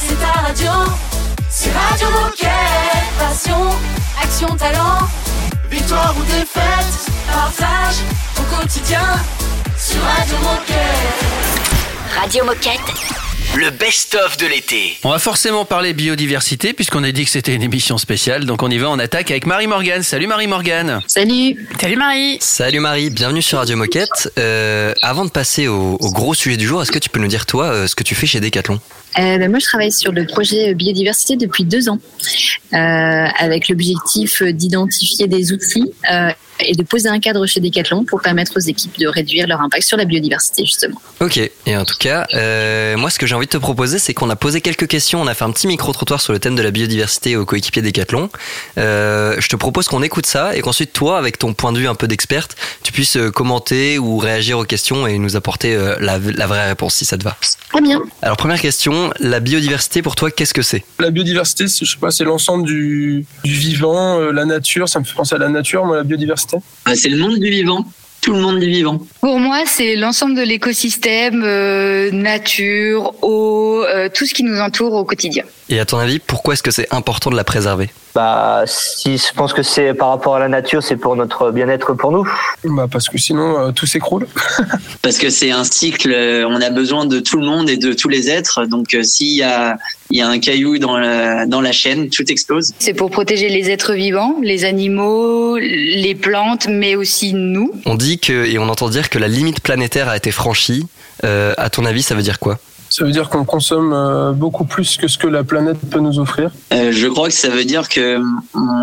c'est ta radio. C'est Radio Moquette. Passion, action, talent. Victoire ou défaite, partage au quotidien sur Radio Moquette. Radio Moquette. Le best-of de l'été. On va forcément parler biodiversité puisqu'on a dit que c'était une émission spéciale. Donc on y va, on attaque avec Marie Morgane. Salut Marie Morgane. Salut. Salut Marie. Salut Marie, bienvenue sur Radio Moquette. Euh, avant de passer au, au gros sujet du jour, est-ce que tu peux nous dire toi euh, ce que tu fais chez Decathlon? Euh, ben, moi, je travaille sur le projet biodiversité depuis deux ans, euh, avec l'objectif d'identifier des outils euh, et de poser un cadre chez Decathlon pour permettre aux équipes de réduire leur impact sur la biodiversité, justement. Ok, et en tout cas, euh, moi ce que j'ai envie de te proposer, c'est qu'on a posé quelques questions, on a fait un petit micro-trottoir sur le thème de la biodiversité aux coéquipiers Decathlon. Euh, je te propose qu'on écoute ça et qu'ensuite toi, avec ton point de vue un peu d'experte, tu puisses euh, commenter ou réagir aux questions et nous apporter euh, la, la vraie réponse si ça te va. Très bien. Alors première question, la biodiversité pour toi, qu'est-ce que c'est? La biodiversité, c'est- je sais pas, c'est l'ensemble du, du vivant, euh, la nature. Ça me fait penser à la nature, moi, la biodiversité. Ah, c'est le monde du vivant. Tout le monde du vivant. Pour moi, c'est l'ensemble de l'écosystème, euh, nature, eau, euh, tout ce qui nous entoure au quotidien. Et à ton avis, pourquoi est-ce que c'est important de la préserver? Bah, si je pense que c'est par rapport à la nature, c'est pour notre bien-être pour nous. Bah, parce que sinon, euh, tout s'écroule. Parce que c'est un cycle, euh, on a besoin de tout le monde et de tous les êtres. Donc euh, s'il y a, il y a un caillou dans la, dans la chaîne, tout explose. C'est pour protéger les êtres vivants, les animaux, les plantes, mais aussi nous. On dit que, et on entend dire que la limite planétaire a été franchie. Euh, à ton avis, ça veut dire quoi? Ça veut dire qu'on consomme euh, beaucoup plus que ce que la planète peut nous offrir. Euh, je crois que ça veut dire que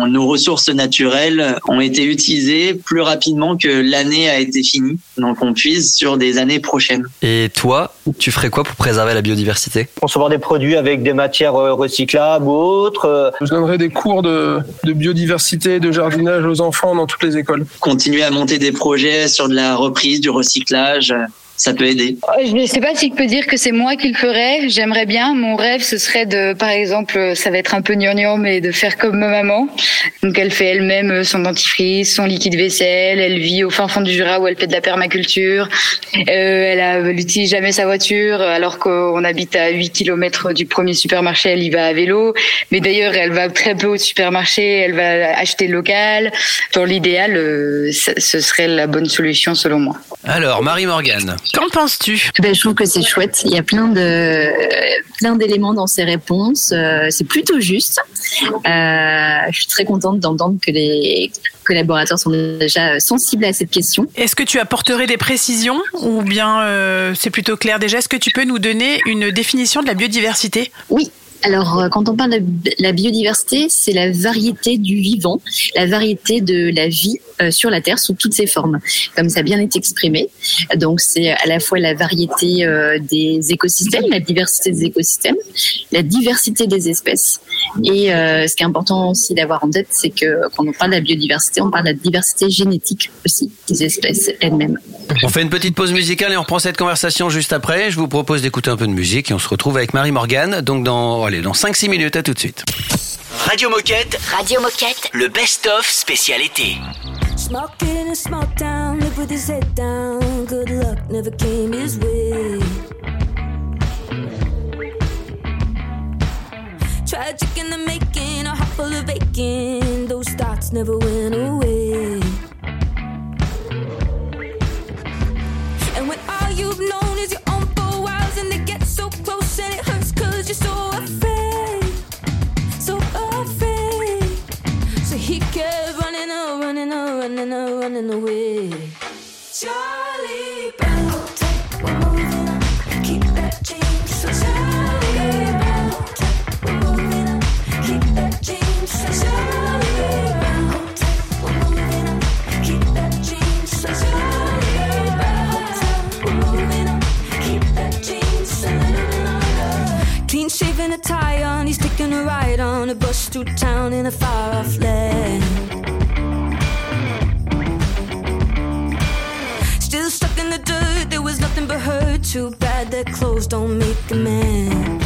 nos ressources naturelles ont été utilisées plus rapidement que l'année a été finie. Donc on puise sur des années prochaines. Et toi, tu ferais quoi pour préserver la biodiversité? Concevoir des produits avec des matières euh, recyclables ou autres. Je donnerai des cours de, de biodiversité, de jardinage aux enfants dans toutes les écoles. Continuer à monter des projets sur de la reprise, du recyclage, ça peut aider. Je ne sais pas si je peux dire que c'est moi qui le ferais. J'aimerais bien. Mon rêve, ce serait de, par exemple, ça va être un peu gnangnan, mais de faire comme ma maman. Donc, elle fait elle-même son dentifrice, son liquide vaisselle. Elle vit au fin fond du Jura où elle fait de la permaculture. Euh, elle, a- elle utilise jamais sa voiture, alors qu'on habite à 8 km du premier supermarché. Elle y va à vélo. Mais d'ailleurs, elle va très peu au supermarché. Elle va acheter local. Dans l'idéal, euh, ce ce serait la bonne solution selon moi. Alors Marie Morgane. Qu'en penses-tu Ben, je trouve que c'est chouette. Il y a plein de plein d'éléments dans ces réponses. Euh, c'est plutôt juste. Euh, je suis très contente d'entendre que les collaborateurs sont déjà sensibles à cette question. Est-ce que tu apporterais des précisions ou bien euh, c'est plutôt clair? Déjà Est-ce que tu peux nous donner une définition de la biodiversité? Oui. Alors, euh, quand on parle de la biodiversité, c'est la variété du vivant, la variété de la vie euh, sur la Terre sous toutes ses formes, comme ça a bien été exprimé. Donc, c'est à la fois la variété euh, des écosystèmes, la diversité des écosystèmes, la diversité des espèces. Et ce qui est important aussi d'avoir en tête, c'est que quand on parle de la biodiversité, on parle de la diversité génétique aussi des espèces elles-mêmes. On fait une petite pause musicale et on reprend cette conversation juste après. Je vous propose d'écouter un peu de musique et on se retrouve avec Marie Morgane. Donc dans, allez, dans 5-6 minutes, à tout de suite. Radio Moquette, Radio Moquette. le best-of spécial été. Smoking in a small town, live with his head down. Good luck never came his way. Tragic in the making, a heart full of aching. Those thoughts never went away. Running, running, away. Charlie Brown, moving on. Keep that Charlie Brown, moving on. Keep that Charlie Brown, moving on. Keep that Charlie Brown, moving on. Keep that Clean shaven attire on, he's taking a ride on a bus through town in a far off land. Hurt. Too bad that clothes don't make a man.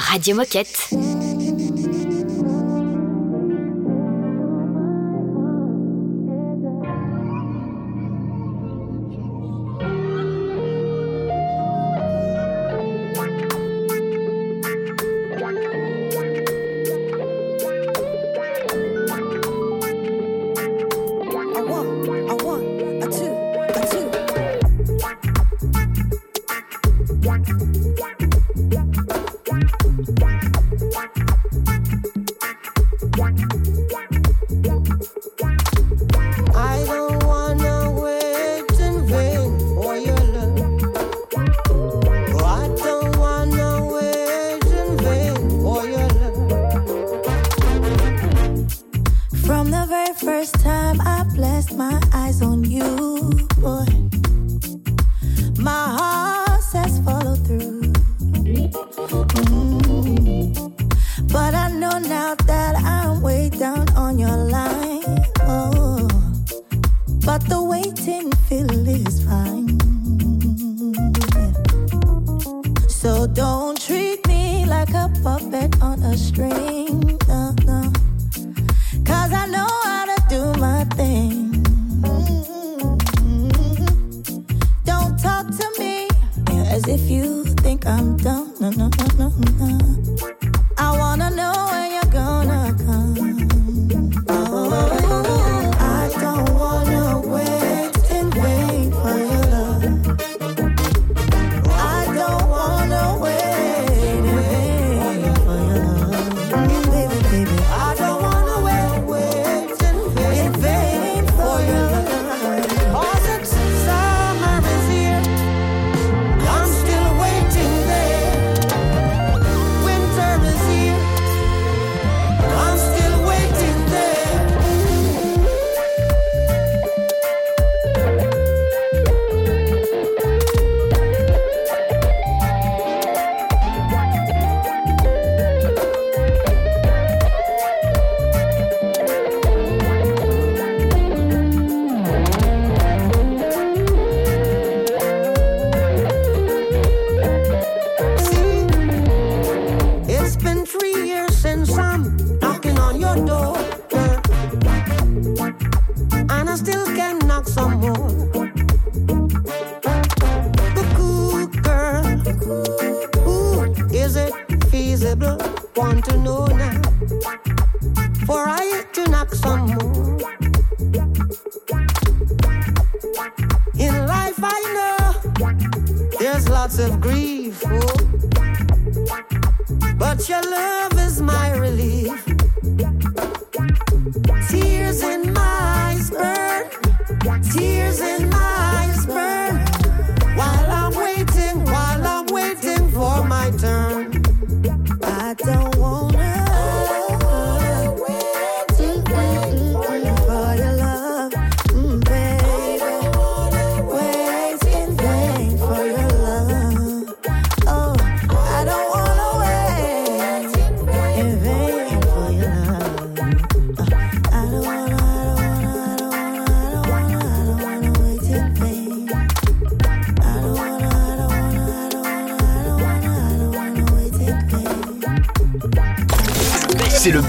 Radio Moquette.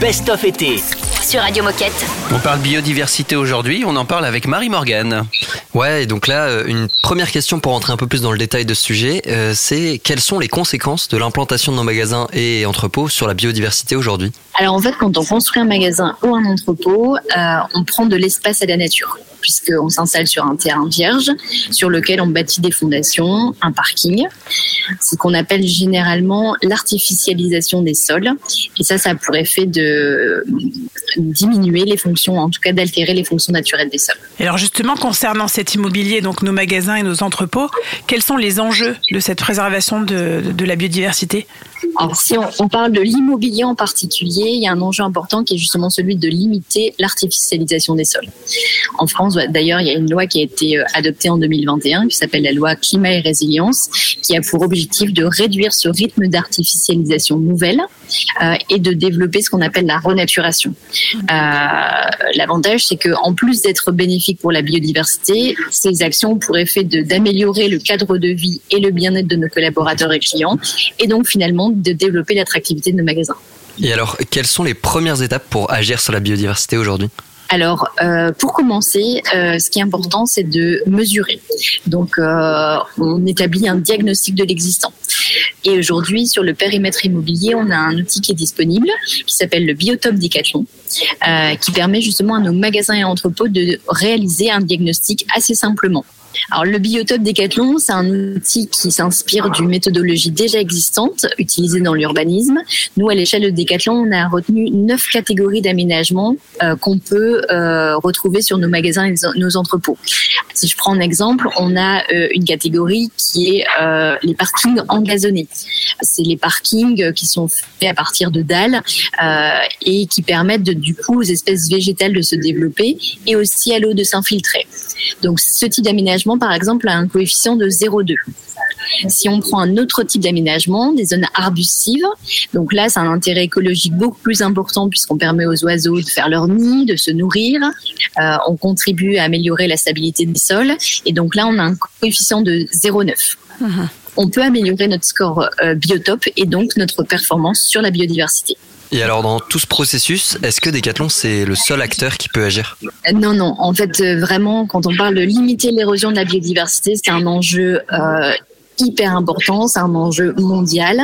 Best-of été. Sur Radio Moquette. On parle biodiversité aujourd'hui, on en parle avec Marie Morgan. Ouais, et donc là, euh, une première question pour rentrer un peu plus dans le détail de ce sujet, euh, c'est quelles sont les conséquences de l'implantation de nos magasins et entrepôts sur la biodiversité aujourd'hui? Alors en fait, quand on construit un magasin ou un entrepôt, euh, on prend de l'espace à la nature, puisqu'on s'installe sur un terrain vierge sur lequel on bâtit des fondations, un parking. C'est ce qu'on appelle généralement l'artificialisation des sols. Et ça, ça a pour effet de diminuer les fonctions, en tout cas d'altérer les fonctions naturelles des sols. Et alors justement, concernant cet immobilier, donc nos magasins et nos entrepôts, quels sont les enjeux de cette préservation de, de la biodiversité? Alors, si on, on parle de l'immobilier en particulier, il y a un enjeu important qui est justement celui de limiter l'artificialisation des sols. En France, d'ailleurs, il y a une loi qui a été euh, adoptée en 2021 qui s'appelle la loi climat et résilience, qui a pour objectif de réduire ce rythme d'artificialisation nouvelle euh, et de développer ce qu'on appelle la renaturation. Euh, L'avantage, c'est que en plus d'être bénéfique pour la biodiversité, ces actions ont pour effet d'améliorer le cadre de vie et le bien-être de nos collaborateurs et clients, et donc finalement de développer l'attractivité de nos magasins. Et alors, quelles sont les premières étapes pour agir sur la biodiversité aujourd'hui? Alors, euh, pour commencer, euh, ce qui est important, c'est de mesurer. Donc, euh, on établit un diagnostic de l'existant. Et aujourd'hui, sur le périmètre immobilier, on a un outil qui est disponible, qui s'appelle le Biotope Decathlon, qui permet justement à nos magasins et entrepôts de réaliser un diagnostic assez simplement. Alors, le biotope Decathlon, c'est un outil qui s'inspire d'une méthodologie déjà existante, utilisée dans l'urbanisme. Nous, à l'échelle de Decathlon, on a retenu neuf catégories d'aménagement euh, qu'on peut euh, retrouver sur nos magasins et nos entrepôts. Si je prends un exemple, on a euh, une catégorie qui est les parkings engazonnés. C'est les parkings qui sont faits à partir de dalles et qui permettent du coup aux espèces végétales de se développer et aussi à l'eau de s'infiltrer. Donc ce type d'aménagement, par exemple, a un coefficient de 0,2. Si on prend un autre type d'aménagement, des zones arbustives, donc là, c'est un intérêt écologique beaucoup plus important puisqu'on permet aux oiseaux de faire leur nid, de se nourrir. Euh, on contribue à améliorer la stabilité des sols. Et donc là, on a un coefficient de 0,9. On peut améliorer notre score euh, biotope et donc notre performance sur la biodiversité. Et alors, dans tout ce processus, est-ce que Decathlon, c'est le seul acteur qui peut agir? Non, non. En fait, euh, vraiment, quand on parle de limiter l'érosion de la biodiversité, c'est un enjeu euh, hyper important, c'est un enjeu mondial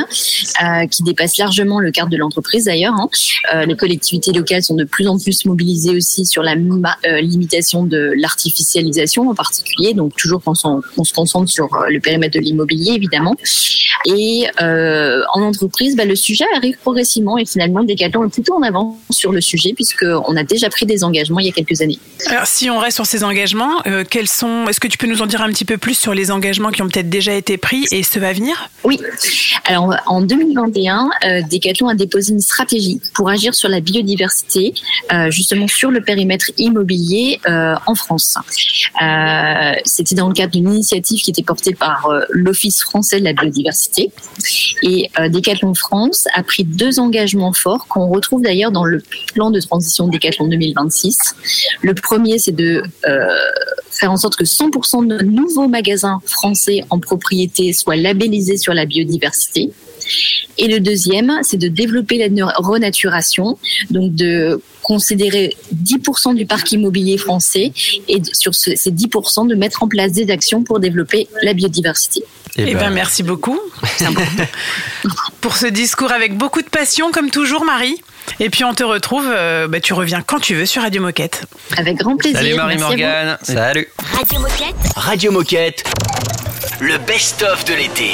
euh, qui dépasse largement le cadre de l'entreprise d'ailleurs. hein. Euh, les collectivités locales sont de plus en plus mobilisées aussi sur la euh, limitation de l'artificialisation en particulier, donc toujours s'en- qu'on se concentre sur le périmètre de l'immobilier évidemment. Et en entreprise, bah, le sujet arrive progressivement et finalement Decathlon est plutôt en avance sur le sujet puisqu'on a déjà pris des engagements il y a quelques années. Alors, si on reste sur ces engagements, quels sont Est-ce que tu peux nous en dire un petit peu plus sur les engagements qui ont peut-être déjà été pris et ceux à venir Oui. Alors, en 2021, euh, Decathlon a déposé une stratégie pour agir sur la biodiversité, euh, justement sur le périmètre immobilier euh, en France. Euh, C'était dans le cadre d'une initiative qui était portée par l'Office français de la biodiversité. Et Decathlon France a pris deux engagements forts qu'on retrouve d'ailleurs dans le plan de transition Decathlon 2026. Le premier, c'est de faire en sorte que 100% de nos nouveaux magasins français en propriété soient labellisés sur la biodiversité. Et le deuxième, c'est de développer la renaturation, donc de considérer 10% du parc immobilier français et sur ce- ces 10% de mettre en place des actions pour développer la biodiversité. Eh ben, merci beaucoup pour ce discours avec beaucoup de passion, comme toujours, Marie. Et puis on te retrouve, euh, bah, tu reviens quand tu veux sur Radio Moquette. Avec grand plaisir. Salut. Marie-Morgane. Salut. Radio Moquette. Radio Moquette. Le best-of de l'été.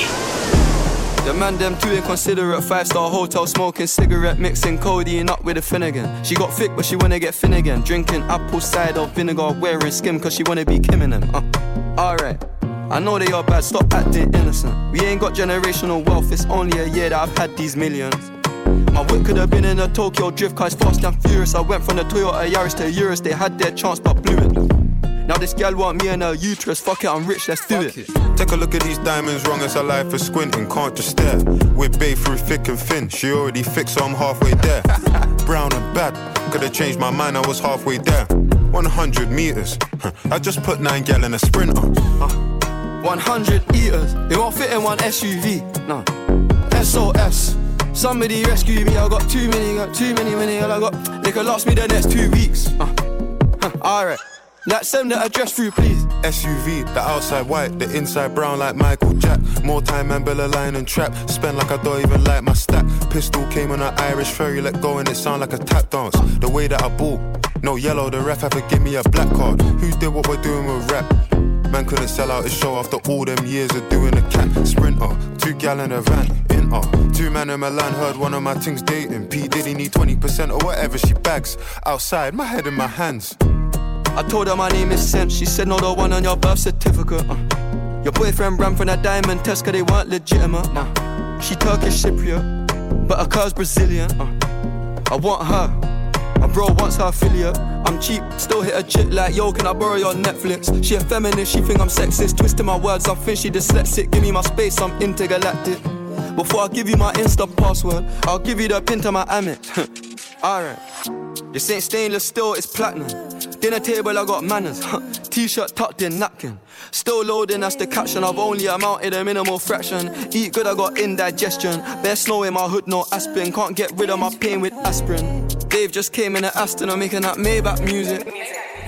The man them too inconsiderate Five star hotel smoking cigarette Mixing codeine up with a Finnegan She got thick but she wanna get thin again Drinking apple cider vinegar Wearing skim cause she wanna be Kim in them uh, Alright I know they are bad, stop acting innocent We ain't got generational wealth It's only a year that I've had these millions my whip could have been in a Tokyo drift car, it's fast and furious. I went from the Toyota Yaris to Urus, they had their chance but blew it. Now this gal want me and her uterus, fuck it, I'm rich, let's do it. Take a look at these diamonds, wrong as a life for squinting, can't just stare. We're through thick and thin, she already fixed, so I'm halfway there. Brown and bad, could have changed my mind, I was halfway there. 100 meters, huh, I just put nine gal in a sprinter. 100 eaters, they won't fit in one SUV. No. SOS. Somebody rescue me, I got too many, got too many, many, I got. They could last me the next two weeks. Uh, huh, Alright. That send the address through, please. SUV, the outside white, the inside brown like Michael Jack. More time and Bella line and trap. Spend like I don't even like my stack. Pistol came on an Irish ferry, let go and it sound like a tap dance. The way that I bought, no yellow, the ref had to give me a black card. Who did what we're doing with rap? Man couldn't sell out his show after all them years of doing a cat sprinter. Two gallon a van, uh. Two man in Milan heard one of my things dating. P Diddy need 20% or whatever she bags. Outside, my head in my hands. I told her my name is Sam. She said, No, the one on your birth certificate. Uh. Your boyfriend ran from that diamond test cause they weren't legitimate. Uh. She Turkish Cypriot, but her car's Brazilian. Uh. I want her. My bro wants her affiliate. I'm cheap, still hit a chick like, yo, can I borrow your Netflix? She a feminist, she think I'm sexist. Twisting my words, I think she dyslexic. Give me my space, I'm intergalactic. Before I give you my Insta password, I'll give you the pin to my Amex. Alright. This ain't stainless steel, it's platinum. Dinner table, I got manners. T-shirt tucked in napkin. Still loading, that's the caption. I've only amounted a minimal fraction. Eat good, I got indigestion. Bare snow in my hood, no aspirin. Can't get rid of my pain with aspirin. Dave just came in at Aston, I'm making that Maybach music.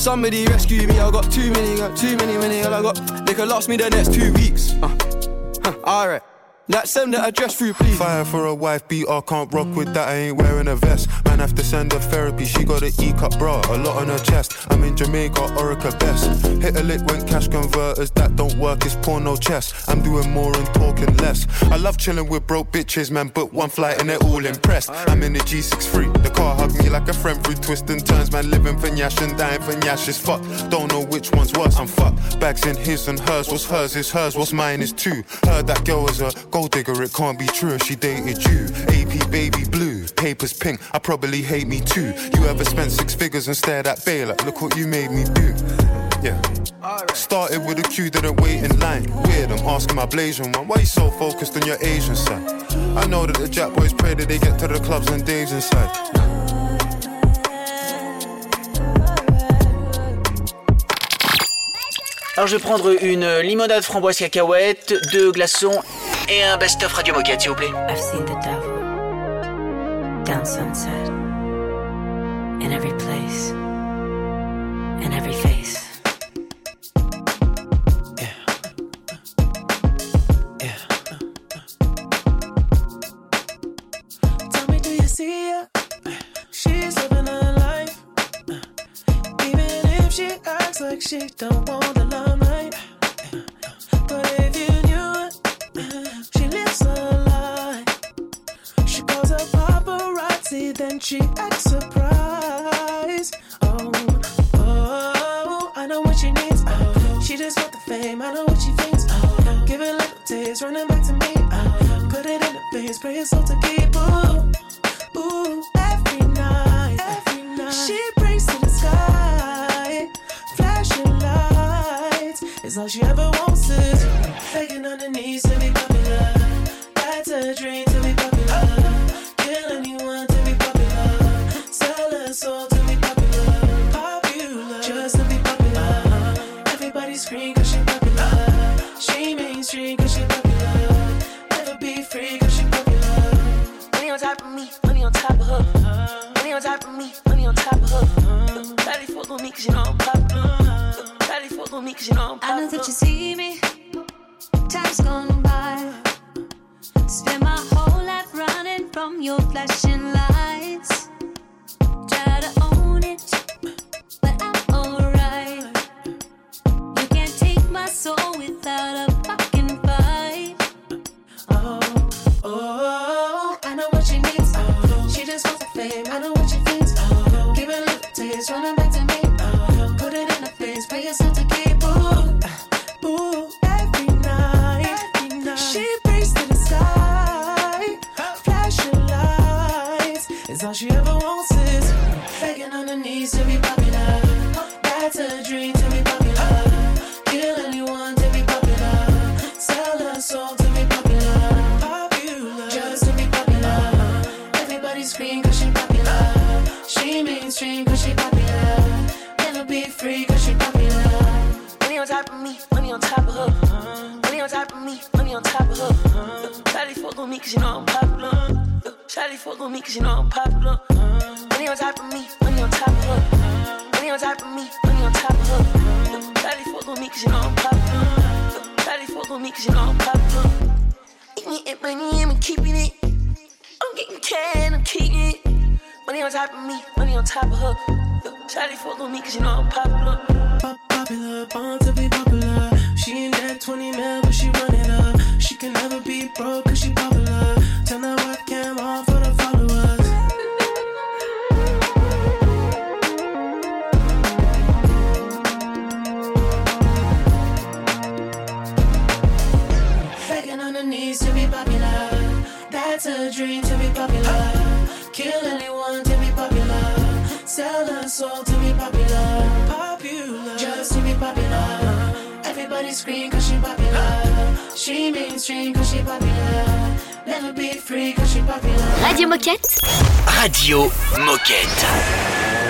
Somebody rescue me, I got too many, got too many, many, I got. They could last me the next two weeks. Uh. Huh, Alright. That send the address through, please. Fire for a wife beater, can't rock with that, I ain't wearing a vest. Man, have to send her therapy, she got an E-cup bra, a lot on her chest. I'm in Jamaica, Orica best. Hit a lick when cash converters, that don't work, it's porno chess. I'm doing more and talking less. I love chilling with broke bitches, man, but one flight and they're all impressed. I'm in the G63, the car hugged me like a friend through twists and turns, man, living for Nyash and dying for Nyash is fucked. Don't know which one's worse, I'm fucked. Bags in his and hers, what's hers is hers, what's mine is two. Heard that girl was a gold digger, it can't be true she dated you. AP baby blue, papers pink, I probably hate me too. You ever spent six figures and stared at Bay like, look what you made me do. Yeah. Started with a queue, didn't wait in line. Weird, I'm asking my Blasian one, why you so focused on your Asian side? I know that the Jack boys pray that they get to the clubs and Dave's inside. Alors je vais prendre une limonade framboise cacahuète, deux glaçons et un best-of Radio Moquette, s'il vous plaît. I've seen the devil down sunset in every place, in every face. Tell me, do you see her? She's living her life. Even if she acts like she don't want the limelight. But if you knew it, she lives a lie. She calls her paparazzi, then she acts surprised. Fame. I know what she thinks. Oh, give it little taste, running back to me. Oh, put it in the face, pray it's all to keep. Ooh, ooh, every night, every night. She prays to the sky, flashing lights. It's all she ever wants is begging on her knees to be popular. That's a dream with me cause you know I'm popular. Eating it, money, I'm keeping it. I'm getting can, I'm keeping it. Money on top of me, money on top of her. Yo, Charlie fuck with me cause you know I'm popular. Pop- popular, born to be popular. She ain't that 20 mil, but she running up. She can never be broke cause she popular. Turn that webcam off. to be popular. That's a dream to be popular. Kill anyone to be popular. Sell a soul to be popular. Popular. Just to be popular. Everybody scream cause she popular. She mainstream cause she popular. Never be free cause she popular. Radio Moquette. Radio Moquette.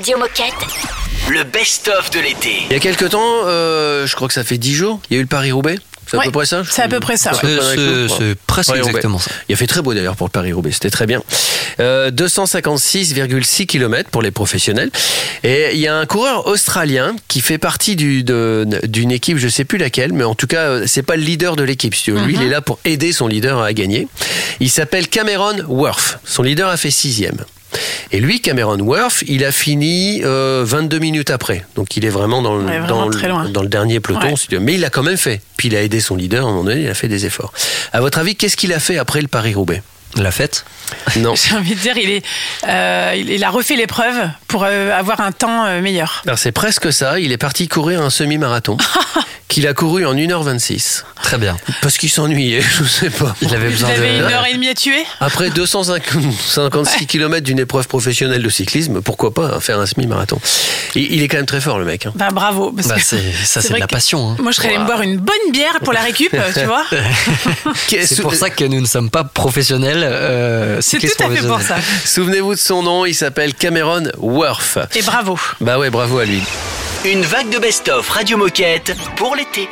Radio Moquette. Le best-of de l'été. Il y a quelques temps, euh, je crois que ça fait 10 jours, il y a eu le Paris-Roubaix. C'est à Ouais, peu près ça c'est à peu près ça, ouais. C'est- presque exactement ça. Il a fait très beau d'ailleurs pour le Paris-Roubaix, c'était très bien. Euh, 256,6 km pour les professionnels. Et il y a un coureur australien qui fait partie du- d'une équipe, je sais plus laquelle, mais en tout cas, euh, c'est pas le leader de l'équipe. si. Lui, il est là pour aider son leader à gagner. Il s'appelle Cameron Worth. Son leader a fait sixième. Et lui, Cameron Worth, il a fini euh, 22 minutes après. Donc il est vraiment dans le, Ouais, vraiment dans le- très loin. dans le dernier peloton. Ouais. Mais il l'a quand même fait. Puis il a aidé son leader, à un moment donné, il a fait des efforts. À votre avis, qu'est-ce qu'il a fait après le Paris-Roubaix? La fête? Non. J'ai envie de dire, il, est, euh, il a refait l'épreuve pour euh, avoir un temps euh, meilleur. C'est presque ça. Il est parti courir un semi-marathon qu'il a couru en 1h26. Très bien. Parce qu'il s'ennuyait, je sais pas. Il avait Vous besoin avez une de. heure et demie à tuer? Après 256 km d'une épreuve professionnelle de cyclisme, pourquoi pas faire un semi-marathon? Il est quand même très fort le mec. hein. Bah bravo. parce Bah, que ça, c'est de la passion. hein. Moi, je serais allée me boire une bonne bière pour la récup, tu vois. C'est pour ça que nous ne sommes pas professionnels. euh, C'est cyclistes tout à fait pour professionnels. ça. Souvenez-vous de son nom, il s'appelle Cameron Worth. Et bravo. Bah ouais, bravo à lui. Une vague de best-of Radio Moquette pour l'été.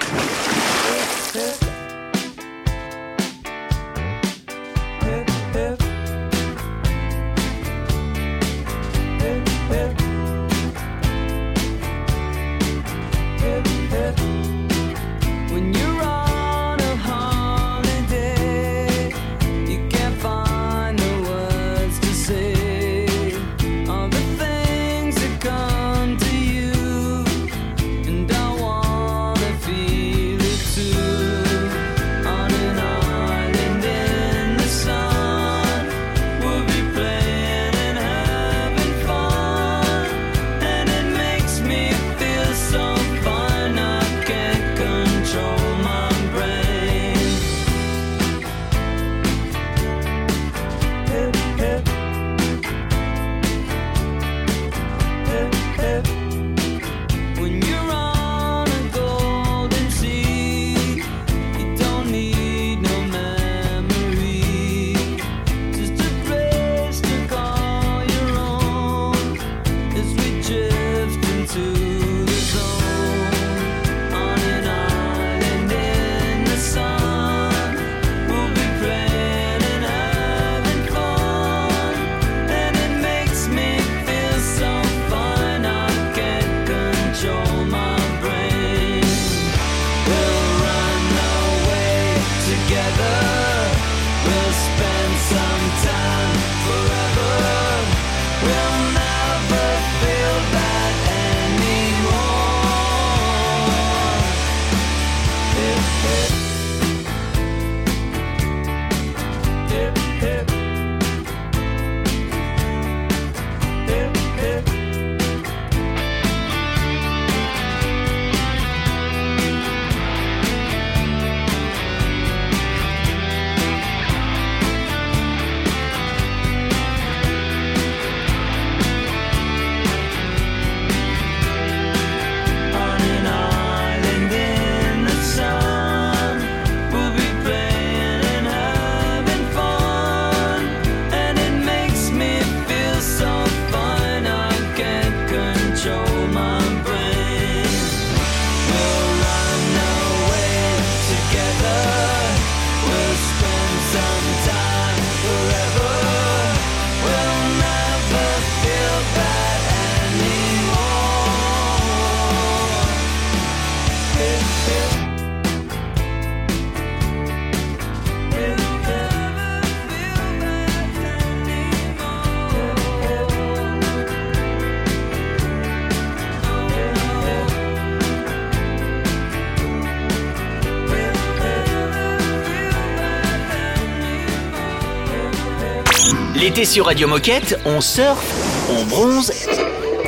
L'été sur Radio Moquette, on surfe, on bronze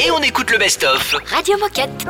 et on écoute le best-of. Radio Moquette.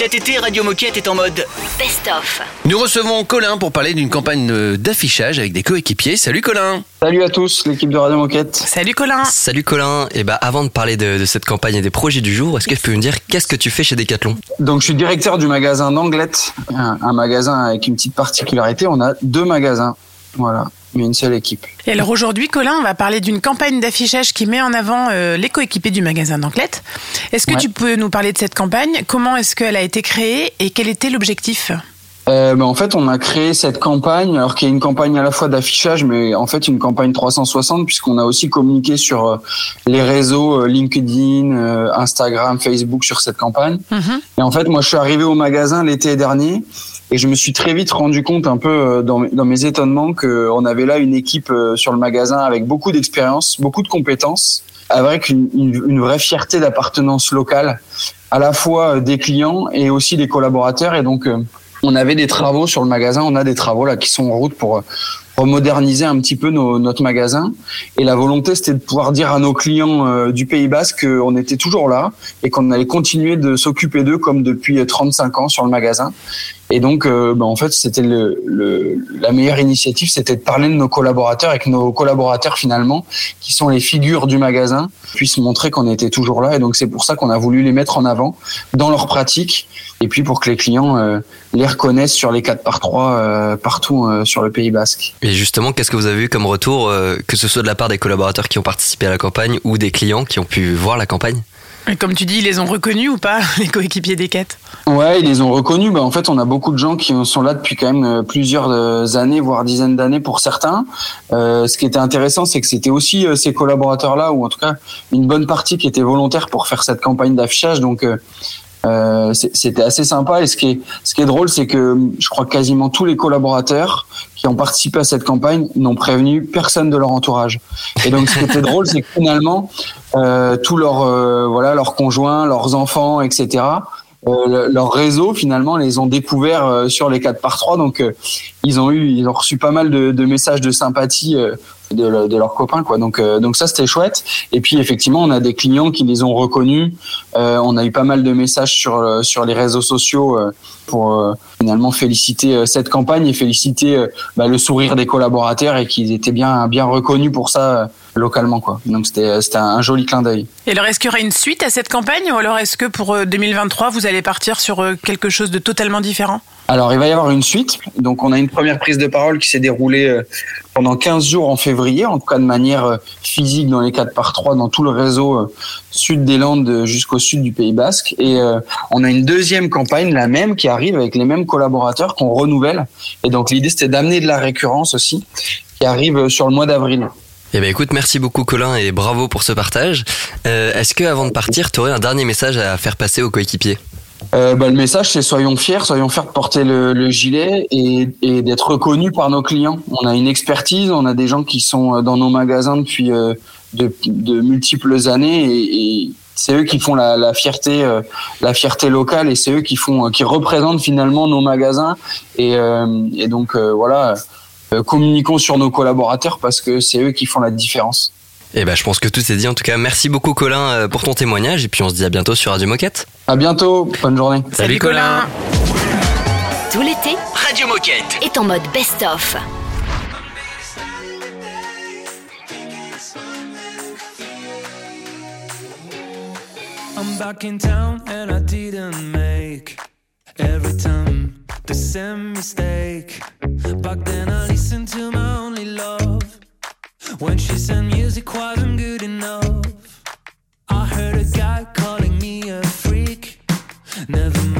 Cet été, Radio Moquette est en mode Best-of. Nous recevons Colin pour parler d'une campagne euh, d'affichage avec des coéquipiers. Salut Colin Salut à tous, l'équipe de Radio Moquette. Salut Colin. Salut Colin. Et bah avant de parler de, de cette campagne et des projets du jour, est-ce que tu peux me dire qu'est-ce que tu fais chez Decathlon? Donc je suis directeur du magasin d'Anglette, un, un magasin avec une petite particularité. On a deux magasins, voilà, mais une seule équipe. Et alors aujourd'hui, Colin, on va parler d'une campagne d'affichage qui met en avant euh, les coéquipiers du magasin d'Anclette. Est-ce que Ouais. tu peux nous parler de cette campagne? Comment est-ce qu'elle a été créée et quel était l'objectif? Euh, ben, en fait, on a créé cette campagne, alors qu'il y a une campagne à la fois d'affichage, mais en fait une campagne 360, puisqu'on a aussi communiqué sur euh, les réseaux euh, LinkedIn, Instagram, Facebook sur cette campagne. Et en fait, moi, je suis arrivé au magasin l'été dernier et je me suis très vite rendu compte, un peu euh, dans, mes- étonnements, qu'on avait là une équipe euh, sur le magasin avec beaucoup d'expérience, beaucoup de compétences, avec une, vraie fierté d'appartenance locale, à la fois euh, des clients et aussi des collaborateurs. Et donc, euh, on avait des travaux sur le magasin, on a des travaux là qui sont en route pour euh, remoderniser un petit peu notre magasin. Et la volonté, c'était de pouvoir dire à nos clients euh, du Pays Basque qu'on était toujours là et qu'on allait continuer de s'occuper d'eux comme depuis 35 ans sur le magasin. Et donc, euh, ben, en fait, c'était le, le- la meilleure initiative, c'était de parler de nos collaborateurs et que nos collaborateurs, finalement, qui sont les figures du magasin, puissent montrer qu'on était toujours là. Et donc, c'est pour ça qu'on a voulu les mettre en avant dans leur pratique et puis pour que les clients euh, les reconnaissent sur les 4 par 3 euh, partout euh, sur le Pays Basque. Et justement, qu'est-ce que vous avez eu comme retour, euh, que ce soit de la part des collaborateurs qui ont participé à la campagne ou des clients qui ont pu voir la campagne? Comme tu dis, ils les ont reconnus ou pas, les coéquipiers des quêtes? Ouais, ils les ont reconnus. Bah, en fait, on a beaucoup de gens qui sont là depuis quand même euh, plusieurs euh, années, voire dizaines d'années pour certains. Euh, ce qui était intéressant, c'est que c'était aussi ces collaborateurs-là, ou en tout cas une bonne partie qui était volontaire pour faire cette campagne d'affichage. Donc, c'était assez sympa. Et ce qui est, drôle, c'est que je crois quasiment tous les collaborateurs qui ont participé à cette campagne n'ont prévenu personne de leur entourage. Et donc, ce qui était drôle, c'est que finalement, euh, tous leurs, euh, voilà, leurs conjoints, leurs enfants, etc., euh, le- leur réseau finalement les ont découverts euh, sur les 4 par 3 donc euh, ils ont eu ils ont reçu pas mal de, de messages de sympathie euh, de, de leurs copains quoi. Donc euh, donc ça c'était chouette. Et puis effectivement on a des clients qui les ont reconnus. Euh, on a eu pas mal de messages sur sur les réseaux sociaux pour finalement féliciter cette campagne et féliciter bah, le sourire des collaborateurs et qu'ils étaient bien bien reconnus pour ça localement quoi donc c'était c'était un, joli clin d'œil Et alors, est-ce qu'il y aura une suite à cette campagne ou alors est-ce que pour euh, 2023, vous allez partir sur euh, quelque chose de totalement différent? Alors, il va y avoir une suite. Donc, on a une première prise de parole qui s'est déroulée euh, pendant 15 jours en février, en tout cas de manière euh, physique dans les 4 par 3 dans tout le réseau euh, sud des Landes euh, jusqu'au sud du Pays Basque. Et euh, on a une deuxième campagne, la même, qui arrive avec les mêmes collaborateurs qu'on renouvelle. Et donc, l'idée, c'était d'amener de la récurrence aussi, qui arrive euh, sur le mois d'avril. Eh ben écoute, merci beaucoup Colin et bravo pour ce partage. Euh, Est-ce que avant de partir, tu aurais un dernier message à faire passer aux coéquipiers? Euh, bah, le message, c'est soyons fiers, soyons fiers de porter le, le gilet et, et d'être reconnus par nos clients. On a une expertise, on a des gens qui sont euh, dans nos magasins depuis euh, de, de multiples années et, et c'est eux qui font la, la fierté, euh, la fierté locale et c'est eux qui font, euh, qui représentent finalement nos magasins et, euh, et donc voilà, communiquons sur nos collaborateurs parce que c'est eux qui font la différence. Eh ben je pense que tout est dit. En tout cas, merci beaucoup Colin euh, pour ton témoignage et puis on se dit à bientôt sur Radio Moquette. À bientôt, bonne journée. Salut, Colin. Tout l'été Radio Moquette. est en mode best-of. I'm back in town and I didn't make every time the same mistake. Back then I listened to my only love when she said music wasn't good enough. I heard a guy calling me a freak. Never mind,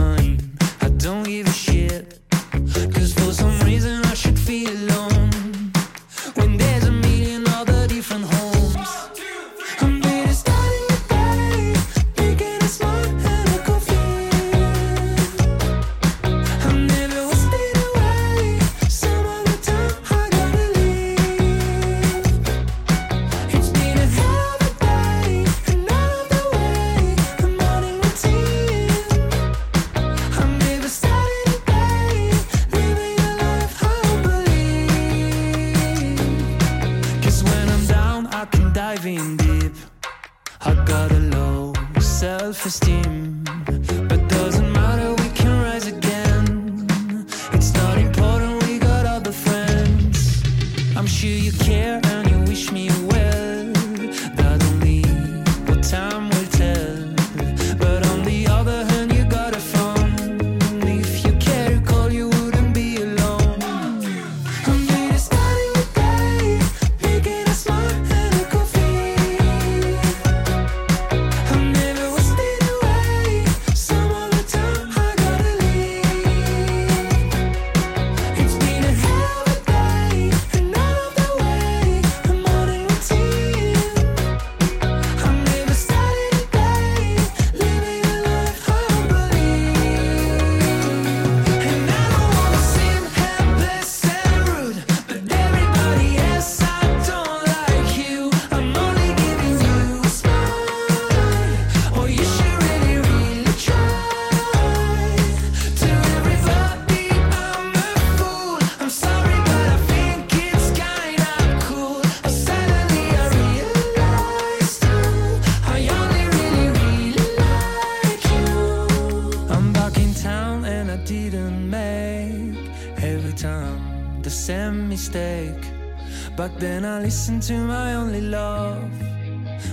Back then I listened to my only love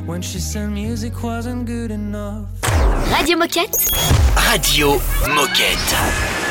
when she said music wasn't good enough. Radio Moquette Radio Moquette.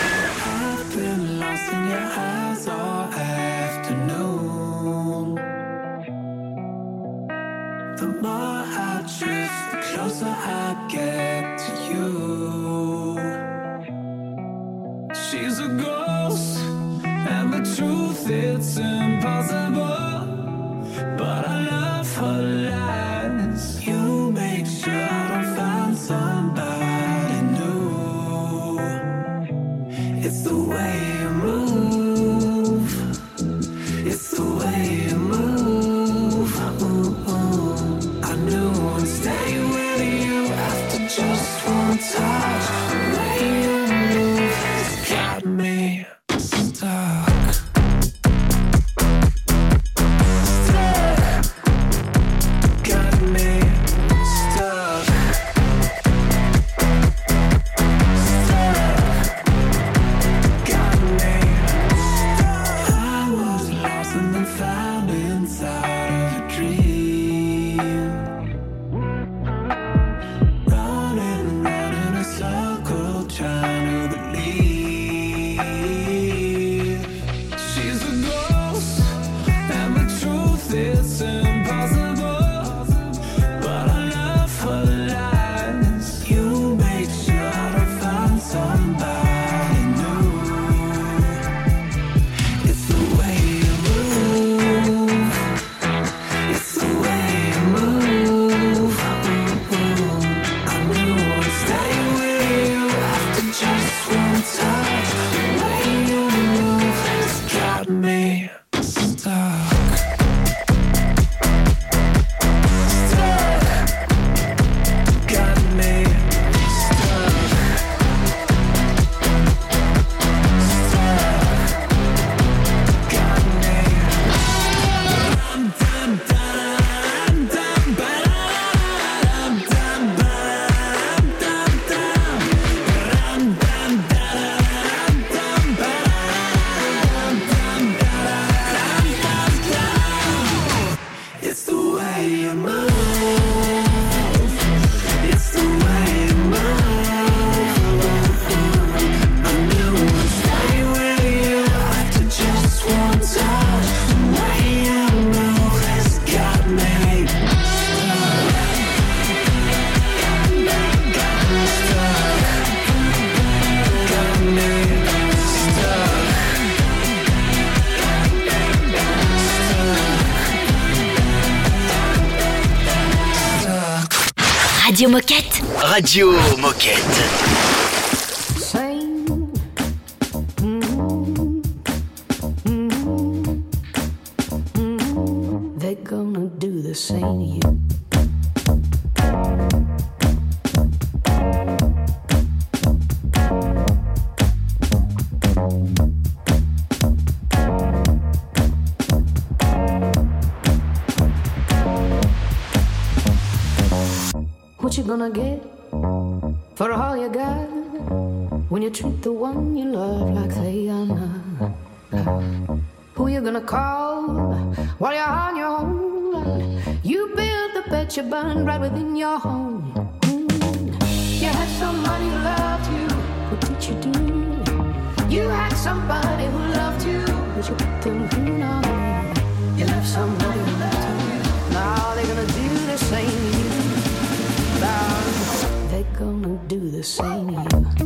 Moquette. Radio What you gonna get for all you got when you treat the one you love like they are not? Who you gonna call while you're on your own? You build the bed you burn right within your home. Mm. You had somebody who loved you. What did you do? You had somebody who loved you, but you put them now. You left somebody who loved you. Now they're gonna do the same the same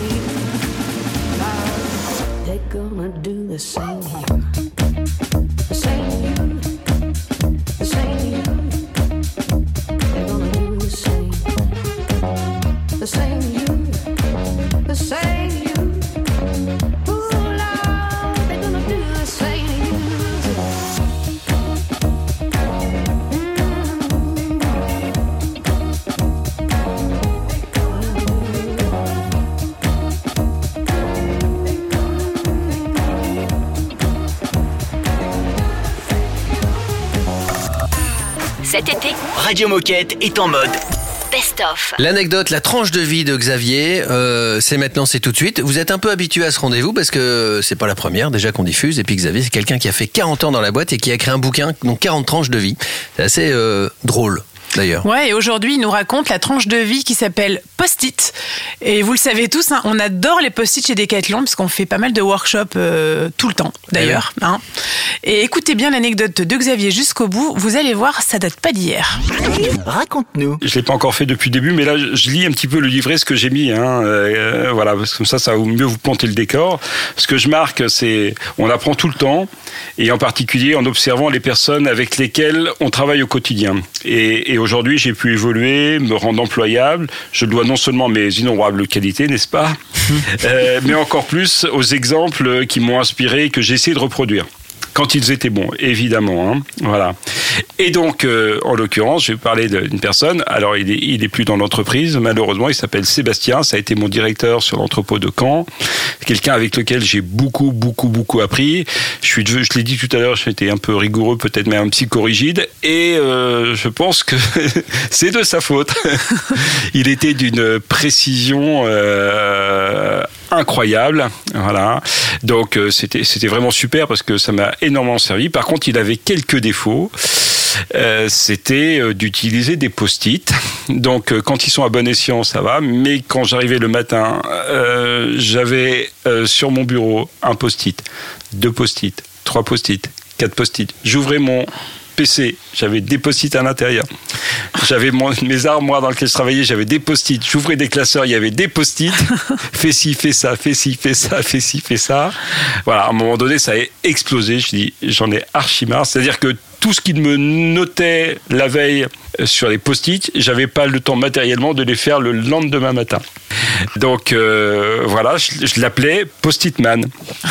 you. They're gonna do the same Radio Moquette est en mode best-of. L'anecdote, la tranche de vie de Xavier, euh, c'est maintenant, c'est tout de suite. Vous êtes un peu habitué à ce rendez-vous parce que c'est pas la première déjà qu'on diffuse. Et puis Xavier, c'est quelqu'un qui a fait 40 ans dans la boîte et qui a créé un bouquin, donc 40 tranches de vie. C'est assez euh, drôle. D'ailleurs. Ouais, et aujourd'hui, il nous raconte la tranche de vie qui s'appelle Post-it. Et vous le savez tous, hein, on adore les Post-it chez Decathlon parce qu'on fait pas mal de workshops euh, tout le temps, d'ailleurs. hein. Et écoutez bien l'anecdote de Xavier jusqu'au bout. Vous allez voir, ça date pas d'hier. Raconte-nous. Je l'ai pas encore fait depuis le début, mais là, je lis un petit peu le livret, ce que j'ai mis. Hein, euh, voilà, parce que comme ça, ça va mieux vous planter le décor. Ce que je marque, c'est, on apprend tout le temps, et en particulier en observant les personnes avec lesquelles on travaille au quotidien. Et, et aujourd'hui, j'ai pu évoluer, me rendre employable. Je dois non seulement mes innombrables qualités, n'est-ce pas, Euh, mais encore plus aux exemples qui m'ont inspiré et que j'ai essayé de reproduire. Quand ils étaient bons, évidemment. Hein, voilà. Et donc, euh, en l'occurrence, je vais parler d'une personne. Alors, il est, plus dans l'entreprise, malheureusement. Il s'appelle Sébastien. Ça a été mon directeur sur l'entrepôt de Caen. Quelqu'un avec lequel j'ai beaucoup, beaucoup, beaucoup appris. Je l'ai dit tout à l'heure, j'étais un peu rigoureux, peut-être même un psychorigide. Et euh, je pense que c'est de sa faute. il était d'une précision euh, incroyable. Voilà. Donc, euh, c'était, c'était vraiment super parce que ça m'a énormément servi. Par contre, il avait quelques défauts. euh, c'était euh, d'utiliser des post-it. Donc euh, quand ils sont à bon escient, ça va. Mais quand j'arrivais le matin, euh, j'avais euh, sur mon bureau un post-it, deux post-it, trois post-it, quatre post-it. J'ouvrais mon PC, j'avais des post-it à l'intérieur. J'avais mes armoires dans lesquelles je travaillais, j'avais des post-it. J'ouvrais des classeurs, il y avait des post-it. fais ci, fais ça, fais ci, fais ça, fais ci, fais ça. Voilà, à un moment donné, ça a explosé. Je dis, j'en ai archi marre. C'est-à-dire que tout ce qui me notait la veille euh, sur les post-it, j'avais pas le temps matériellement de les faire le lendemain matin. Donc euh, voilà, je, je l'appelais Post-it Man.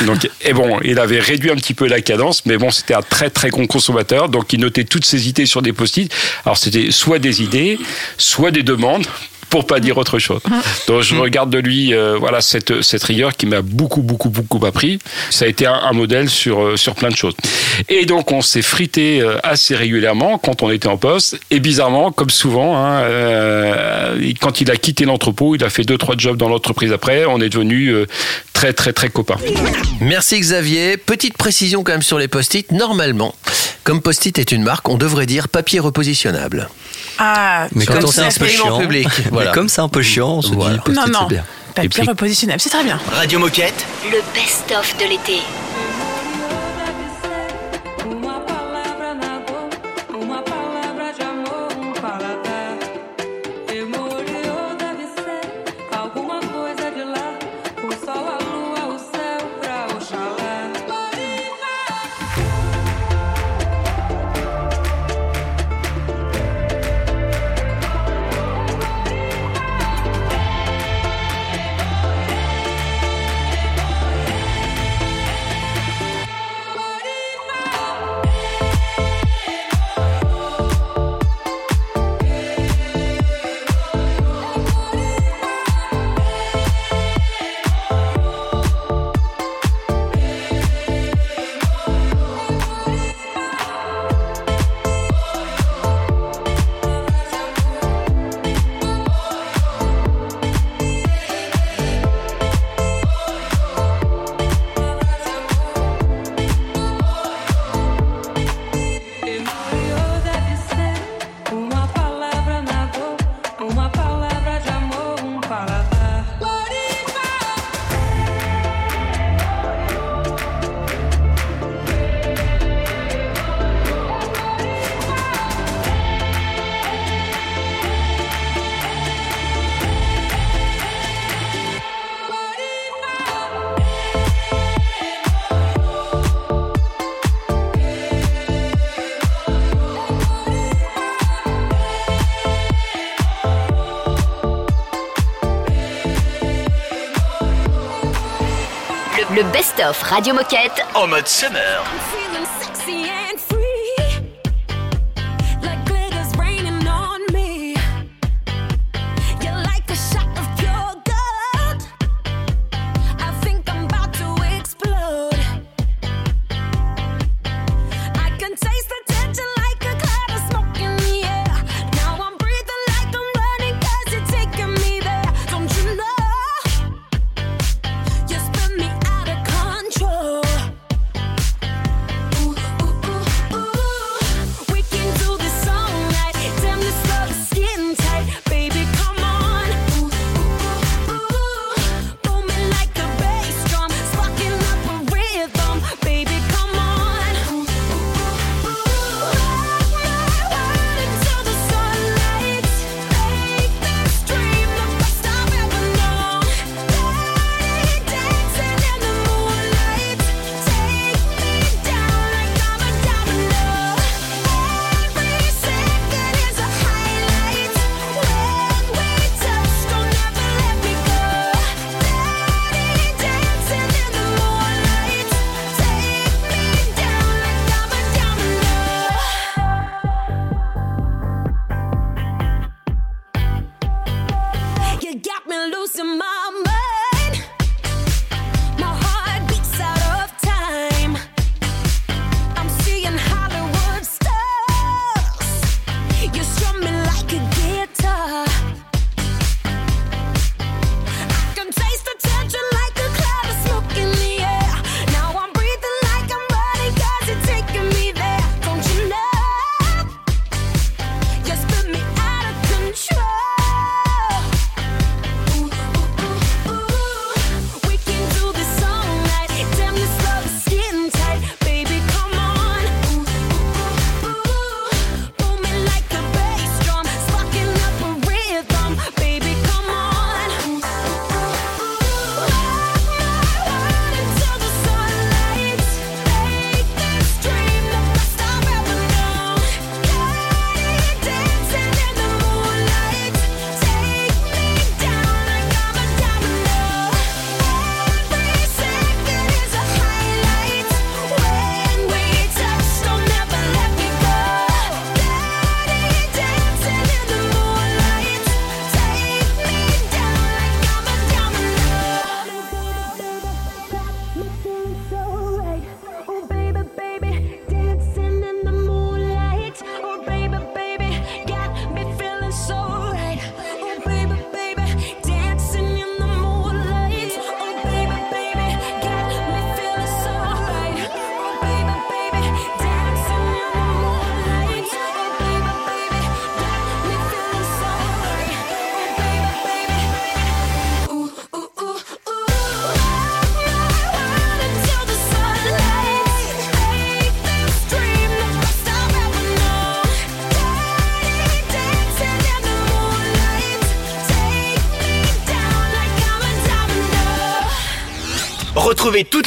Donc et bon, il avait réduit un petit peu la cadence, mais bon, c'était un très très grand consommateur, donc il notait toutes ses idées sur des post-it. Alors c'était soit des idées, soit des demandes pour pas dire autre chose. Donc je regarde de lui euh, voilà cette cette rigueur qui m'a beaucoup beaucoup beaucoup appris. Ça a été un, un modèle sur euh, sur plein de choses. Et donc on s'est frité euh, assez régulièrement quand on était en poste. Et bizarrement, comme souvent, hein, euh, quand il a quitté l'entrepôt, il a fait deux trois jobs dans l'entreprise après. On est devenu très très très copains. Merci Xavier. Petite précision quand même sur les post-it. Normalement, comme post-it est une marque, on devrait dire papier repositionnable. Ah, Mais Quand comme on c'est un peu chiant, public, mais voilà. comme c'est un peu chiant, on se dit non, post-it, non. c'est bien. Papier repositionnable, c'est très bien. Radio Moquette. Le best-of de l'été. Le, best-of Radio Moquette. En mode summer.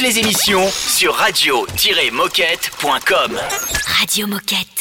Les émissions sur radio-moquette.com. Radio Moquette.